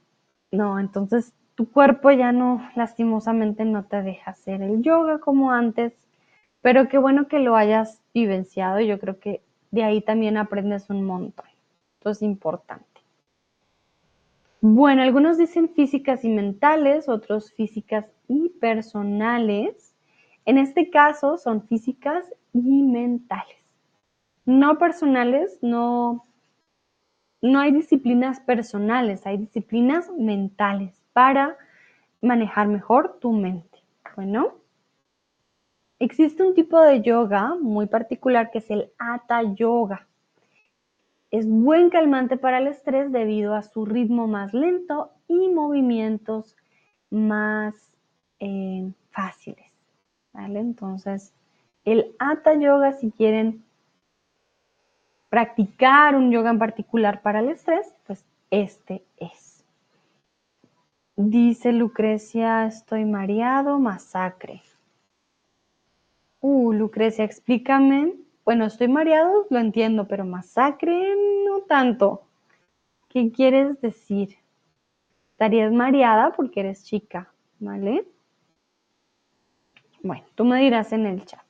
No, entonces tu cuerpo ya no, lastimosamente, no te deja hacer el yoga como antes. Pero qué bueno que lo hayas vivenciado. Yo creo que de ahí también aprendes un montón. Esto es importante. Bueno, algunos dicen físicas y mentales, otros físicas y personales. En este caso son físicas y mentales. No personales, no, no hay disciplinas personales, hay disciplinas mentales para manejar mejor tu mente. Bueno, existe un tipo de yoga muy particular que es el Hatha Yoga. Es buen calmante para el estrés debido a su ritmo más lento y movimientos más eh, fáciles. Entonces, el Hatha Yoga, si quieren practicar un yoga en particular para el estrés, pues este es. Dice Lucrecia, estoy mareado, masacre. Uh, Lucrecia, explícame. Bueno, estoy mareado, lo entiendo, pero masacre no tanto. ¿Qué quieres decir? Estarías mareada porque eres chica, ¿vale? Bueno, tú me dirás en el chat.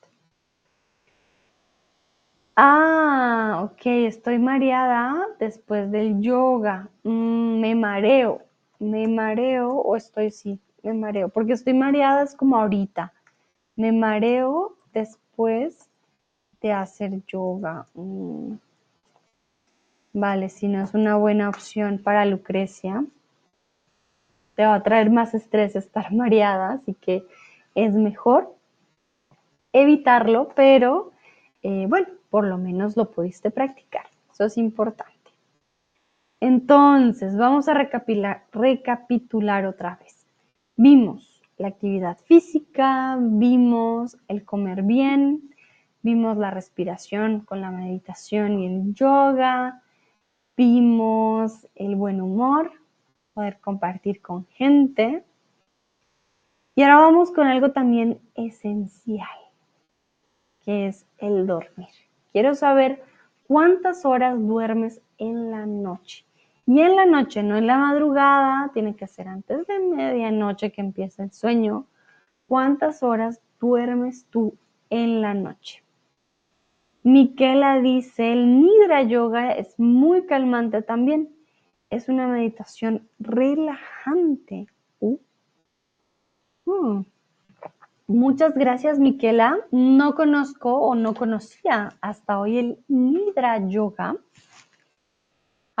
Ah, ok, estoy mareada después del yoga. Mm, me mareo, me mareo o estoy, sí, me mareo, porque estoy mareada es como ahorita. Me mareo después de hacer yoga. Mm. Vale, si no es una buena opción para Lucrecia, te va a traer más estrés estar mareada, así que es mejor evitarlo, pero eh, bueno, por lo menos lo pudiste practicar. Eso es importante. Entonces, vamos a recapitular, recapitular otra vez. Vimos la actividad física, vimos el comer bien, vimos la respiración con la meditación y el yoga, vimos el buen humor, poder compartir con gente, y ahora vamos con algo también esencial, que es el dormir. Quiero saber cuántas horas duermes en la noche. Y en la noche, no en la madrugada, tiene que ser antes de medianoche que empieza el sueño. ¿Cuántas horas duermes tú en la noche? Miquela dice, el Nidra Yoga es muy calmante también. Es una meditación relajante. Uh, Mm. Muchas gracias, Miquela. No conozco o no conocía hasta hoy el Nidra Yoga.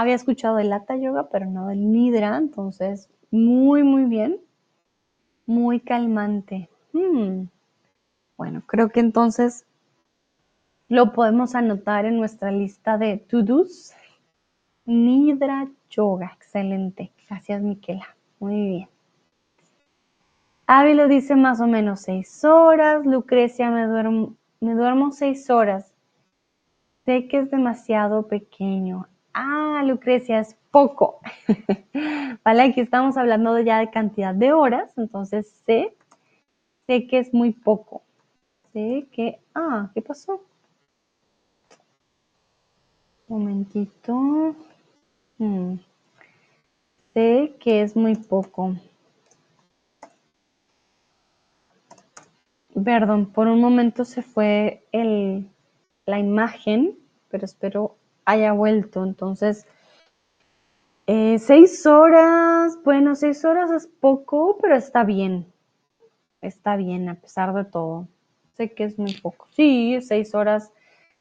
Había escuchado el Hatha Yoga, pero no el Nidra, entonces muy, muy bien. Muy calmante. Mm. Bueno, creo que entonces lo podemos anotar en nuestra lista de to-dos. Nidra Yoga, excelente. Gracias, Miquela. Muy bien. Ávilo dice más o menos seis horas. Lucrecia, me duermo, me duermo seis horas. Sé que es demasiado pequeño. Ah, Lucrecia, es poco. vale, aquí estamos hablando ya de cantidad de horas, entonces sé, sé que es muy poco. Sé que, ah, ¿qué pasó? momentito. Hmm. Sé que es muy poco. Perdón, por un momento se fue el, la imagen, pero espero haya vuelto. Entonces, eh, seis horas, bueno, seis horas es poco, pero está bien. Está bien, a pesar de todo. Sé que es muy poco. Sí, seis horas.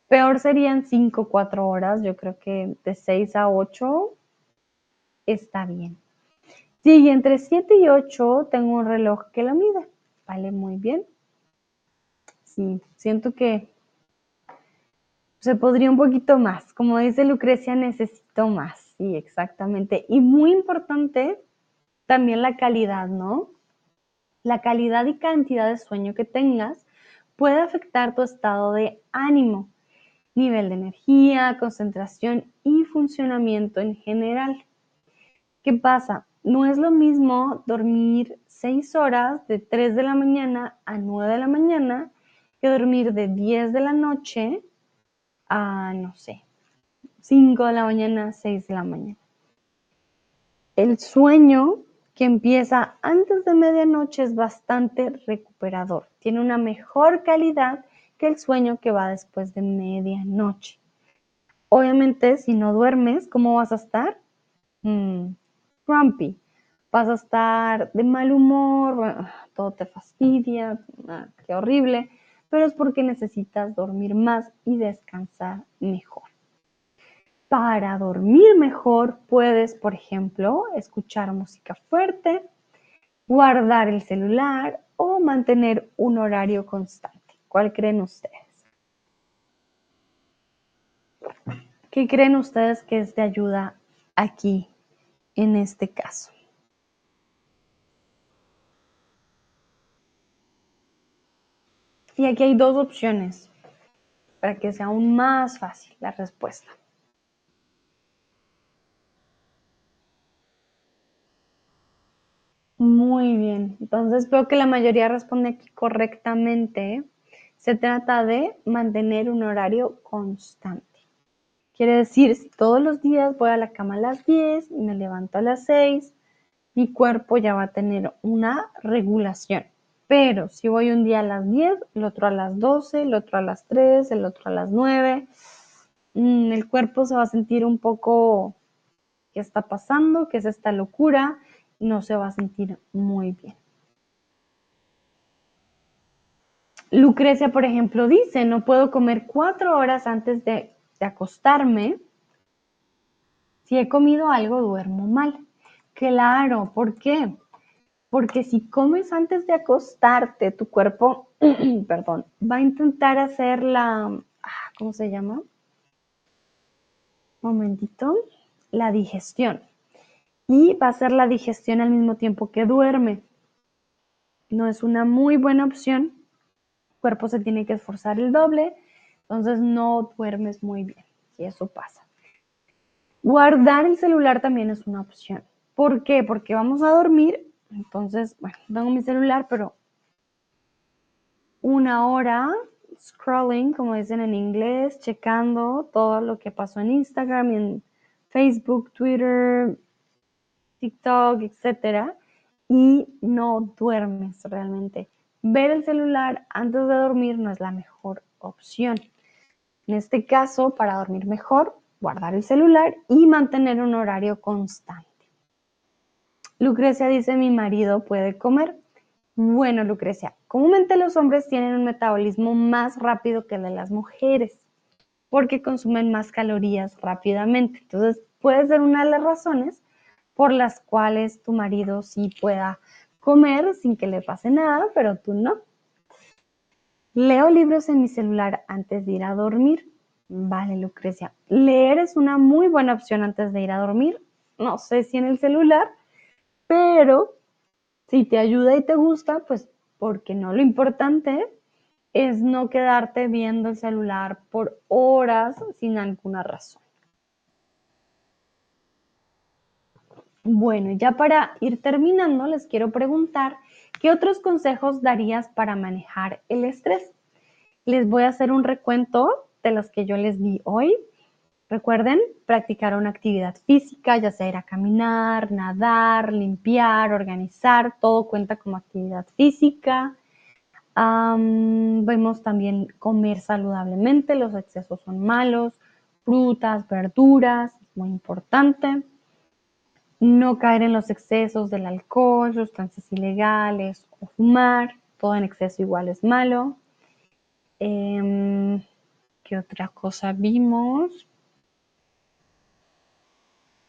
Peor serían cinco, cuatro horas. Yo creo que de seis a ocho está bien. Sí, entre siete y ocho tengo un reloj que lo mide. Vale, muy bien. Sí, siento que se podría un poquito más. Como dice Lucrecia, necesito más. Sí, exactamente. Y muy importante también la calidad, ¿no? La calidad y cantidad de sueño que tengas puede afectar tu estado de ánimo, nivel de energía, concentración y funcionamiento en general. ¿Qué pasa? No es lo mismo dormir 6 horas de 3 de la mañana a 9 de la mañana que dormir de 10 de la noche a, no sé, 5 de la mañana, 6 de la mañana. El sueño que empieza antes de medianoche es bastante recuperador. Tiene una mejor calidad que el sueño que va después de medianoche. Obviamente, si no duermes, ¿cómo vas a estar? Mm, grumpy. Vas a estar de mal humor, todo te fastidia, ah, qué horrible pero es porque necesitas dormir más y descansar mejor. Para dormir mejor puedes, por ejemplo, escuchar música fuerte, guardar el celular o mantener un horario constante. ¿Cuál creen ustedes? ¿Qué creen ustedes que es de ayuda aquí en este caso? Y aquí hay dos opciones para que sea aún más fácil la respuesta. Muy bien, entonces veo que la mayoría responde aquí correctamente. Se trata de mantener un horario constante. Quiere decir, si todos los días voy a la cama a las 10 y me levanto a las 6, mi cuerpo ya va a tener una regulación. Pero si voy un día a las 10, el otro a las 12, el otro a las 3, el otro a las 9, mm, el cuerpo se va a sentir un poco, ¿qué está pasando? ¿Qué es esta locura? No se va a sentir muy bien. Lucrecia, por ejemplo, dice, no puedo comer cuatro horas antes de, de acostarme. Si he comido algo, duermo mal. Claro, ¿por qué? Porque si comes antes de acostarte, tu cuerpo, perdón, va a intentar hacer la, ah, ¿cómo se llama? Momentito, la digestión. Y va a hacer la digestión al mismo tiempo que duerme. No es una muy buena opción. El cuerpo se tiene que esforzar el doble, entonces no duermes muy bien. Y eso pasa. Guardar el celular también es una opción. ¿Por qué? Porque vamos a dormir entonces, bueno, tengo mi celular, pero una hora scrolling, como dicen en inglés, checando todo lo que pasó en Instagram en Facebook, Twitter, TikTok, etcétera, y no duermes realmente. Ver el celular antes de dormir no es la mejor opción. En este caso, para dormir mejor, guardar el celular y mantener un horario constante. Lucrecia dice, mi marido puede comer. Bueno, Lucrecia, comúnmente los hombres tienen un metabolismo más rápido que el de las mujeres porque consumen más calorías rápidamente. Entonces, puede ser una de las razones por las cuales tu marido sí pueda comer sin que le pase nada, pero tú no. Leo libros en mi celular antes de ir a dormir. Vale, Lucrecia. Leer es una muy buena opción antes de ir a dormir. No sé si en el celular, pero Si te ayuda y te gusta, pues porque no lo importante es no quedarte viendo el celular por horas sin alguna razón. Bueno, ya para ir terminando, les quiero preguntar, ¿qué otros consejos darías para manejar el estrés? Les voy a hacer un recuento de los que yo les di hoy. Recuerden practicar una actividad física, ya sea ir a caminar, nadar, limpiar, organizar, todo cuenta como actividad física. vemos también comer saludablemente, los excesos son malos, frutas, verduras, es muy importante. No caer en los excesos del alcohol, sustancias ilegales o fumar, todo en exceso igual es malo. Em, ¿Qué otra cosa vimos?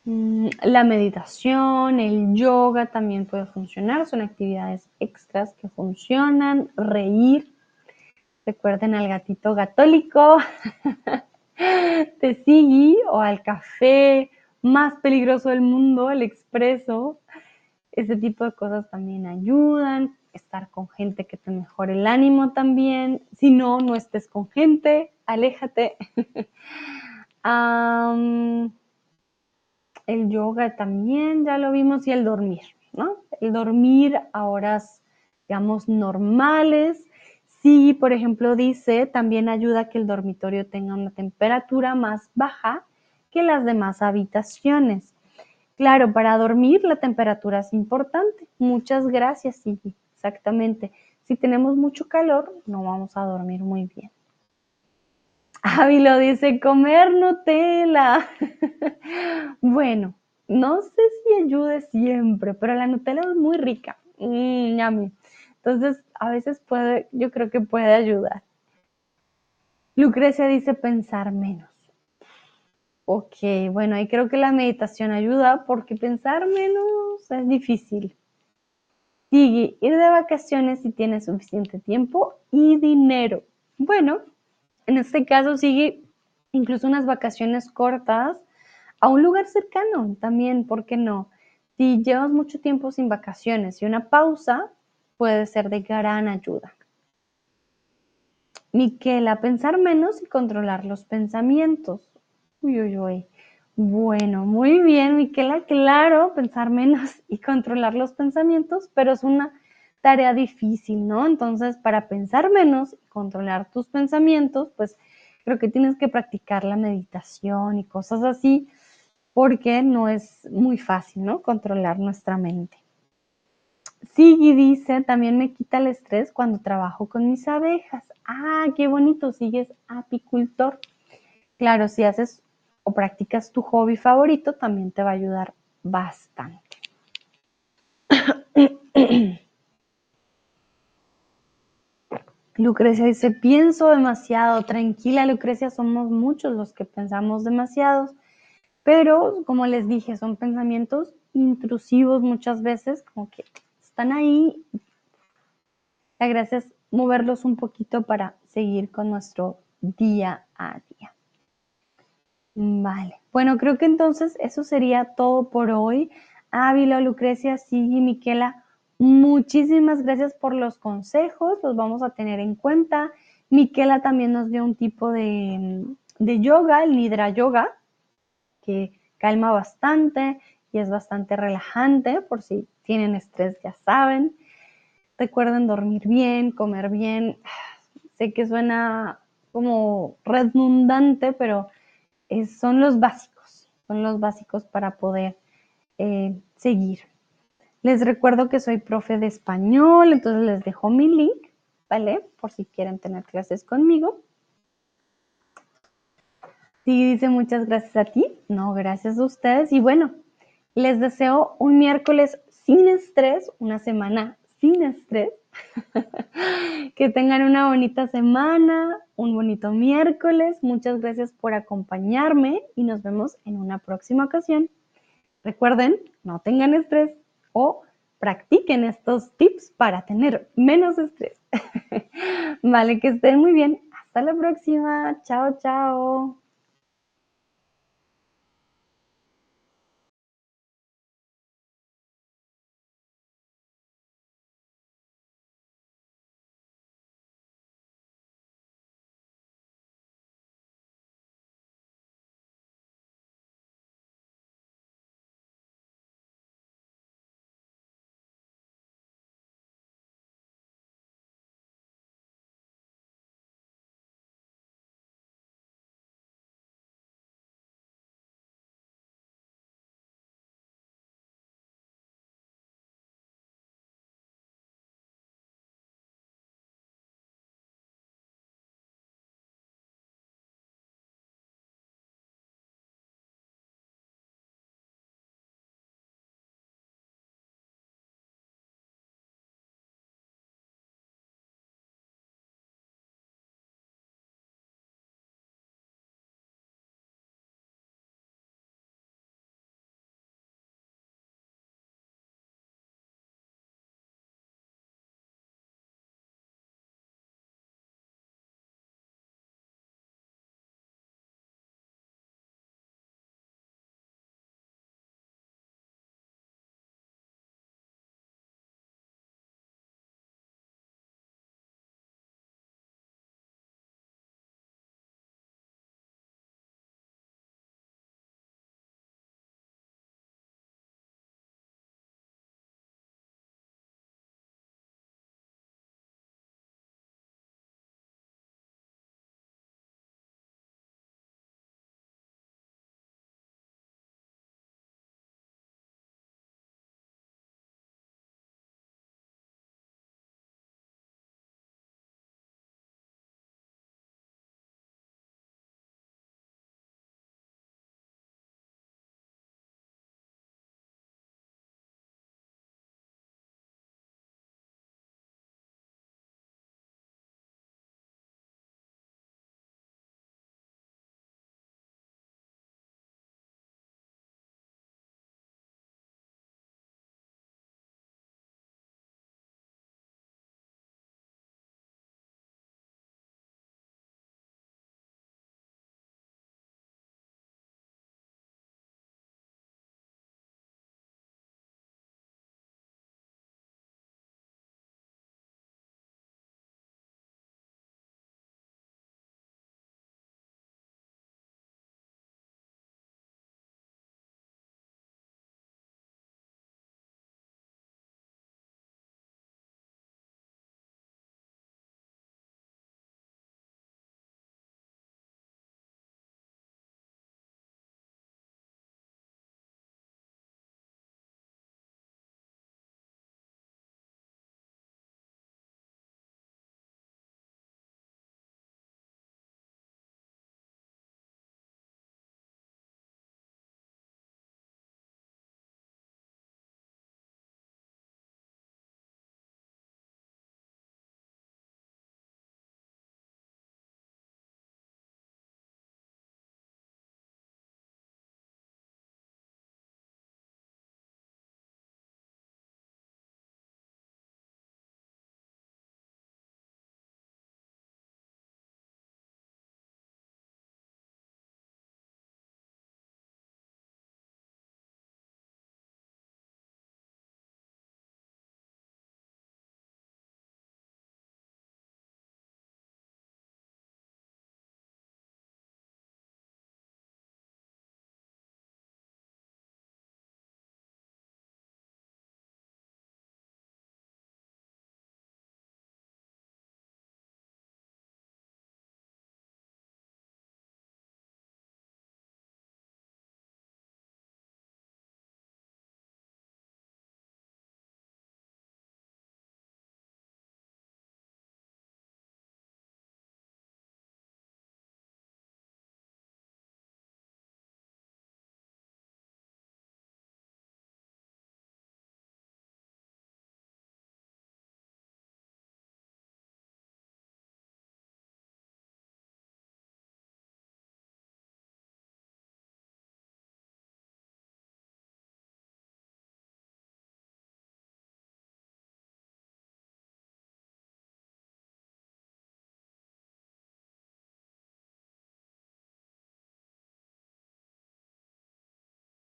Mm, la meditación, el yoga también puede funcionar, son actividades extras que funcionan, reír. Recuerden al gatito gatólico, te sigue o al café más peligroso del mundo, el expreso. Ese tipo de cosas también ayudan. Estar con gente que te mejore el ánimo también. Si no, no estés con gente, aléjate. el yoga también, ya lo vimos, y el dormir, ¿no? El dormir a horas, digamos, normales. Sí, por ejemplo, dice, también ayuda a que el dormitorio tenga una temperatura más baja que las demás habitaciones. Claro, para dormir la temperatura es importante. Muchas gracias, sí, exactamente. Si tenemos mucho calor, no vamos a dormir muy bien. Ávilo dice, comer Nutella. bueno, no sé si ayude siempre, pero la Nutella es muy rica. Mm, Entonces, a veces puede, yo creo que puede ayudar. Lucrecia dice pensar menos. Ok, bueno, ahí creo que la meditación ayuda porque pensar menos es difícil. Sigue, ir de vacaciones si tienes suficiente tiempo y dinero. Bueno, en este caso sigue incluso unas vacaciones cortas a un lugar cercano también, ¿por qué no? Si llevas mucho tiempo sin vacaciones y una pausa puede ser de gran ayuda. Miquela, pensar menos y controlar los pensamientos. Uy, uy, uy. Bueno, muy bien, Miquela, claro, pensar menos y controlar los pensamientos, pero es una tarea difícil, ¿no? Entonces, para pensar menos y controlar tus pensamientos, pues creo que tienes que practicar la meditación y cosas así, porque no es muy fácil, ¿no? Controlar nuestra mente. Sigui dice, también me quita el estrés cuando trabajo con mis abejas. Ah, qué bonito, sigues apicultor. Claro, si haces o practicas tu hobby favorito, también te va a ayudar bastante. Lucrecia dice, pienso demasiado, tranquila Lucrecia, somos muchos los que pensamos demasiados, pero como les dije, son pensamientos intrusivos muchas veces, como que están ahí. La gracia es moverlos un poquito para seguir con nuestro día a día. Vale, bueno, creo que entonces eso sería todo por hoy. Ávila, Lucrecia, Sigui, Miquela, Muchísimas gracias por los consejos, los vamos a tener en cuenta. Miquela también nos dio un tipo de, yoga, el Nidra Yoga, que calma bastante y es bastante relajante, por si tienen estrés ya saben. Recuerden dormir bien, comer bien. Sé que suena como redundante, pero son los básicos, son los básicos para poder eh, seguir. Les recuerdo que soy profe de español, entonces les dejo mi link, ¿vale? Por si quieren tener clases conmigo. Sí, dice muchas gracias a ti. No, gracias a ustedes. Y bueno, les deseo un miércoles sin estrés, una semana sin estrés. que tengan una bonita semana, un bonito miércoles. Muchas gracias por acompañarme y nos vemos en una próxima ocasión. Recuerden, no tengan estrés o practiquen estos tips para tener menos estrés. vale, que estén muy bien. Hasta la próxima. Chao, chao.